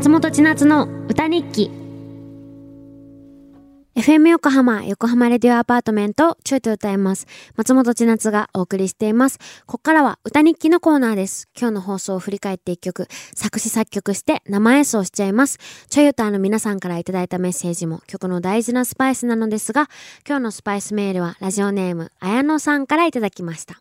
ちなつの歌日記 FM 横浜、横浜レディオアパートメント、ちょいと歌います。松本千夏がお送りしています。ここからは歌日記のコーナーです。今日の放送を振り返って一曲、作詞作曲して生演奏しちゃいます。ちょい歌の皆さんからいただいたメッセージも曲の大事なスパイスなのですが、今日のスパイスメールはラジオネーム、綾野さんからいただきました。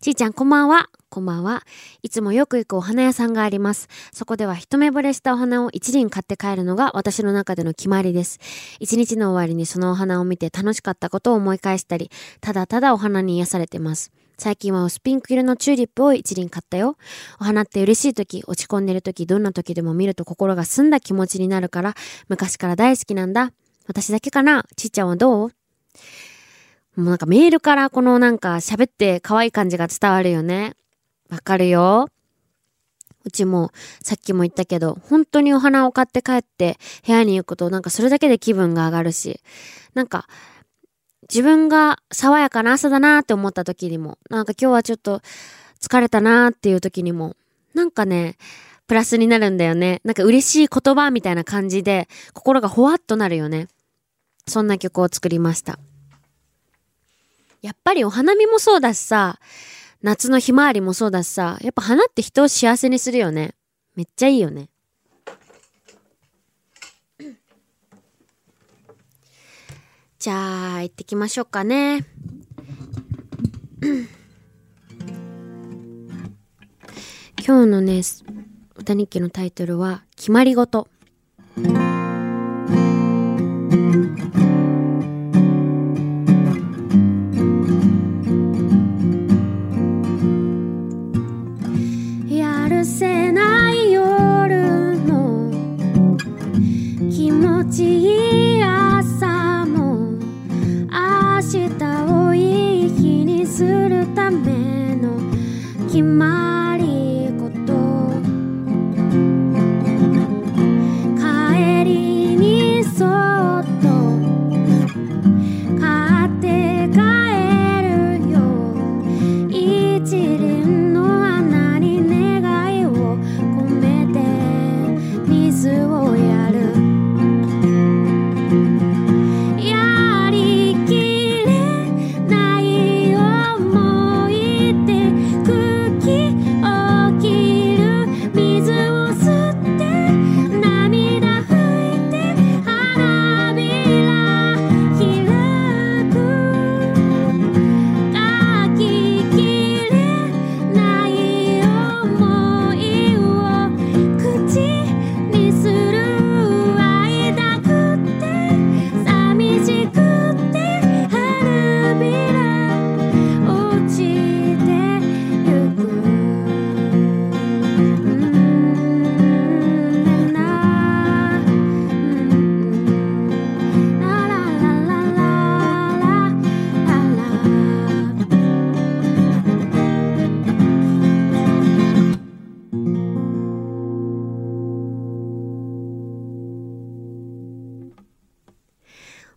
ちーちゃんこんばんは。こんばんは。いつもよく行くお花屋さんがあります。そこでは一目惚れしたお花を一輪買って帰るのが私の中での決まりです。一日の終わりにそのお花を見て楽しかったことを思い返したり、ただただお花に癒されてます。最近は薄ピンク色のチューリップを一輪買ったよ。お花って嬉しい時、落ち込んでる時、どんな時でも見ると心が澄んだ気持ちになるから、昔から大好きなんだ。私だけかな？ちっちゃんはどう？もうなんかメールからこのなんか喋って可愛い感じが伝わるよね。わかるよ。うちもさっきも言ったけど、本当にお花を買って帰って部屋に行くとなんかそれだけで気分が上がるし、なんか自分が爽やかな朝だなって思った時にも、なんか今日はちょっと疲れたなっていう時にも、なんかね、プラスになるんだよね。なんか嬉しい言葉みたいな感じで心がほわっとなるよね。そんな曲を作りました。やっぱりお花見もそうだしさ、夏のひまわりもそうだしさ、やっぱ花って人を幸せにするよね。めっちゃいいよね。じゃあ、行ってきましょうかね。今日のね、歌日記のタイトルは、決まり事。れない夜も気持ちいい朝も明日をいい日にするための決まり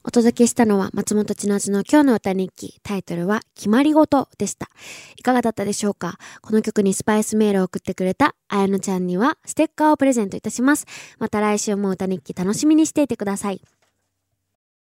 お届けしたのは松本千夏の今日の歌日記。タイトルは決まりごとでした。いかがだったでしょうか？この曲にスパイスメールを送ってくれたあやのちゃんにはステッカーをプレゼントいたします。また来週も歌日記楽しみにしていてください。